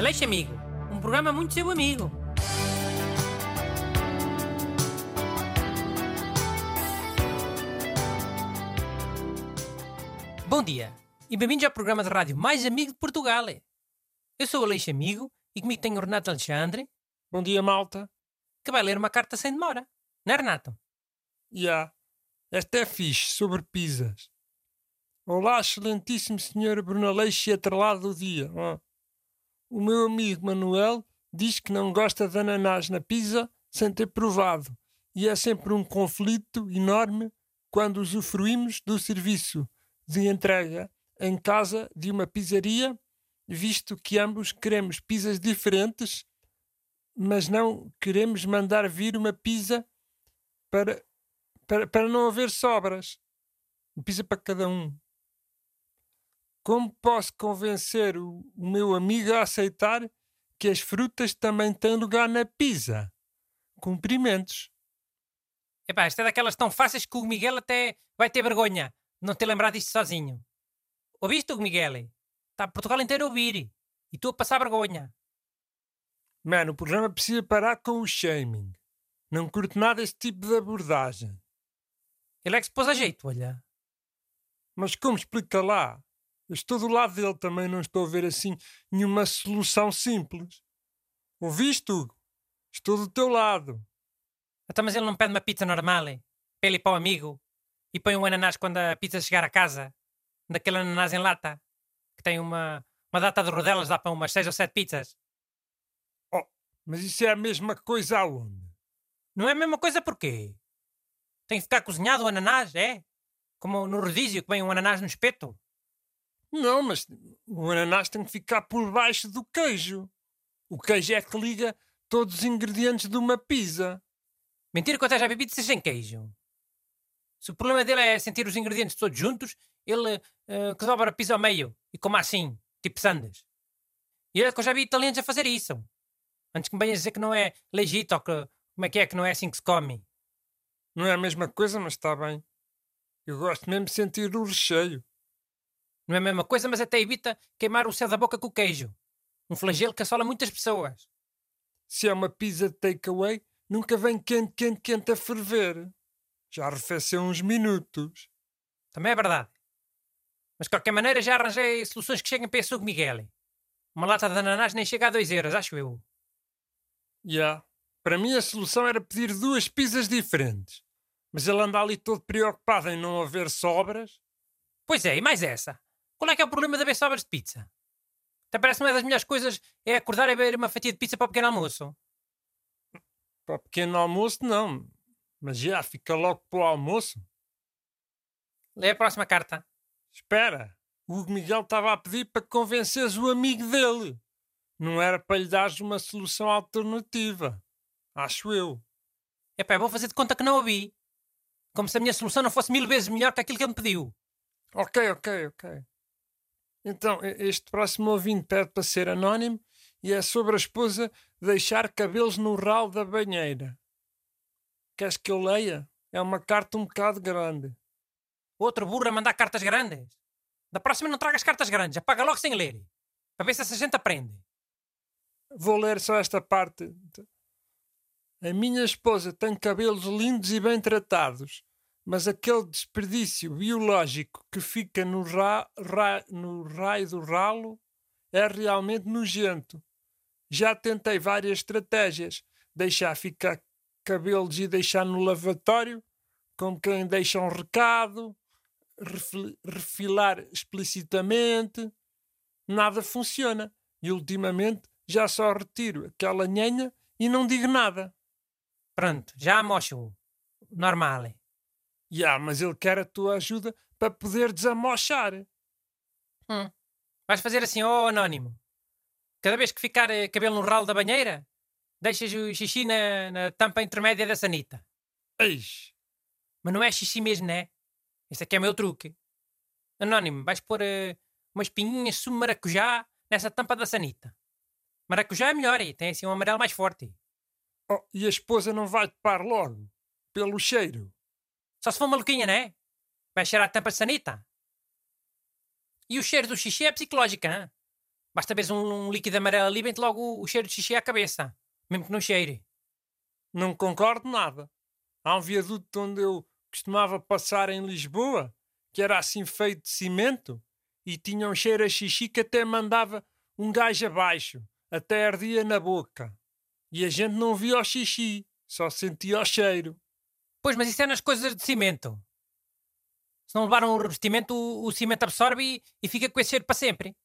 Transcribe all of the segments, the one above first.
Aleixo Amigo, um programa muito seu amigo. Bom dia e bem-vindos ao programa de rádio mais amigo de Portugal. Eu sou o Aleixo Amigo e comigo tenho o Renato Alexandre, Bom dia, malta. que vai ler uma carta sem demora. Não é, Renato? Ya. Esta é fixe, sobre pizzas. Olá, excelentíssimo senhor Brunaleixo e atrelado do dia. Ah. O meu amigo Manuel diz que não gosta de ananás na pizza sem ter provado. E é sempre um conflito enorme quando usufruímos do serviço de entrega em casa de uma pizzaria, visto que ambos queremos pizzas diferentes, mas não queremos mandar vir uma pizza para, para, para não haver sobras. Pizza para cada um. Como posso convencer o, o meu amigo a aceitar que as frutas também têm lugar na pizza? Cumprimentos. Epá, esta é daquelas tão fáceis que o Miguel até vai ter vergonha de não ter lembrado isto sozinho. Ouviste, o Miguel? Está Portugal inteiro a ouvir. E tu a passar vergonha. Mano, o programa precisa parar com o shaming. Não curto nada esse tipo de abordagem. Ele é que se pôs a jeito, olha. Mas como explica lá? Eu estou do lado dele também, não estou a ver assim nenhuma solução simples. Ouviste, Hugo? Estou do teu lado. Então, mas ele não pede uma pizza normal, para ele e para o amigo. E põe um ananás quando a pizza chegar a casa. Daquele ananás em lata. Que tem uma, uma data de rodelas, dá para umas seis ou sete pizzas. Oh, mas isso é a mesma coisa aonde? Não é a mesma coisa porquê? Tem que ficar cozinhado o ananás, é? Como no rodízio que vem um ananás no espeto. Não, mas o ananás tem que ficar por baixo do queijo. O queijo é que liga todos os ingredientes de uma pizza. Mentira que eu já bebi pizzas sem queijo. Se o problema dele é sentir os ingredientes todos juntos, ele uh, que dobra a pizza ao meio e coma assim, tipo sandes. E é que eu já vi italianos a fazer isso. Antes que me venhas dizer que não é legítimo, ou que como é que é que não é assim que se come. Não é a mesma coisa, mas está bem. Eu gosto mesmo de sentir o recheio. Não é a mesma coisa, mas até evita queimar o céu da boca com o queijo. Um flagelo que assola muitas pessoas. Se é uma pizza de takeaway, nunca vem quente, quente, quente a ferver. Já arrefeceu uns minutos. Também é verdade. Mas de qualquer maneira já arranjei soluções que cheguem para esse Hugo Miguel. Uma lata de ananás nem chega a 2 euros, acho eu. Já. Yeah. Para mim a solução era pedir duas pizzas diferentes. Mas ele anda ali todo preocupado em não haver sobras. Pois é, e mais essa. Qual é que é o problema de haver sobras de pizza? Até parece uma das melhores coisas é acordar e beber uma fatia de pizza para o pequeno almoço. Para o pequeno almoço não. Mas já fica logo para o almoço. Lê a próxima carta. Espera. O Miguel estava a pedir para convenceres o amigo dele. Não era para lhe dares uma solução alternativa. Acho eu. Epá, vou fazer de conta que não ouvi. Como se a minha solução não fosse mil vezes melhor que aquilo que ele me pediu. Ok, ok, ok. Então, este próximo ouvinte pede para ser anónimo e é sobre a esposa deixar cabelos no ralo da banheira. Queres que eu leia? É uma carta um bocado grande. Outro burro a mandar cartas grandes. Da próxima não tragas cartas grandes, apaga logo sem ler. Para ver se essa gente aprende. Vou ler só esta parte. A minha esposa tem cabelos lindos e bem tratados, mas aquele desperdício biológico que fica no, ra, ra, no raio do ralo é realmente nojento. Já tentei várias estratégias: deixar ficar cabelos e deixar no lavatório, como quem deixa um recado, refilar explicitamente. Nada funciona. E ultimamente já só retiro aquela nhenha e não digo nada. Pronto, já mocho. Normal. Yeah, mas ele quer a tua ajuda para poder desamochar. Hum. Vais fazer assim, ó oh, anónimo. Cada vez que ficar eh, cabelo no ralo da banheira, deixas o xixi na, na tampa intermédia da sanita. Eis. Mas não é xixi mesmo, né? Este aqui é o meu truque. Anónimo, vais pôr uh, umas pinhinhas de maracujá nessa tampa da sanita. Maracujá é melhor e tem assim um amarelo mais forte. Oh, e a esposa não vai topar logo? Pelo cheiro? Só se for maluquinha, né? Vai cheirar a tampa de sanita. E o cheiro do xixi é psicológico, hein? Basta ver um, um líquido amarelo ali, vem-te logo o, o cheiro de xixi à cabeça. Mesmo que não cheire. Não concordo nada. Há um viaduto onde eu costumava passar em Lisboa, que era assim feito de cimento, e tinha um cheiro a xixi que até mandava um gajo abaixo, até ardia na boca. E a gente não via o xixi, só sentia o cheiro. Pois, mas isso é nas coisas de cimento. Se não levaram o revestimento, o, o cimento absorve e, e, fica com esse cheiro para sempre.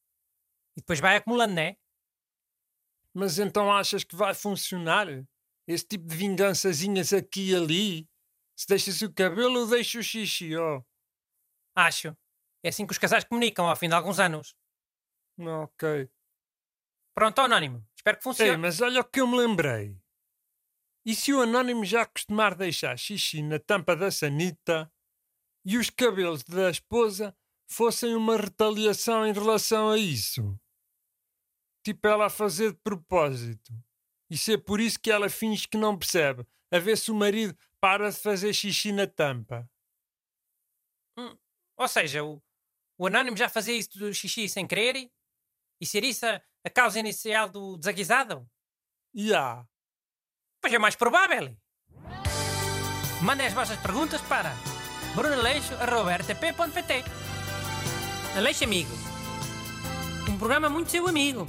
E depois vai acumulando, não é? Mas então achas que vai funcionar? Esse tipo de vingançazinhas aqui e ali? Se deixas o cabelo ou deixa o xixi, ó? Oh. Acho. É assim que os casais comunicam ao fim de alguns anos. Ok. Pronto, Anónimo. Espero que funcione. Ei, mas olha o que eu me lembrei. E se o Anónimo já costumar deixar xixi na tampa da sanita e os cabelos da esposa fossem uma retaliação em relação a isso? Tipo ela a fazer de propósito. E ser por isso que ela finge que não percebe, a ver se o marido para de fazer xixi na tampa. Hum, ou seja, o, o Anónimo já fazia isso do xixi sem querer e ser isso a, a causa inicial do desaguisado? Já. Yeah. Pois é mais provável. Mandem as vossas perguntas para brunaleixo.rtp.pt Aleixo Amigo. Um programa muito seu amigo.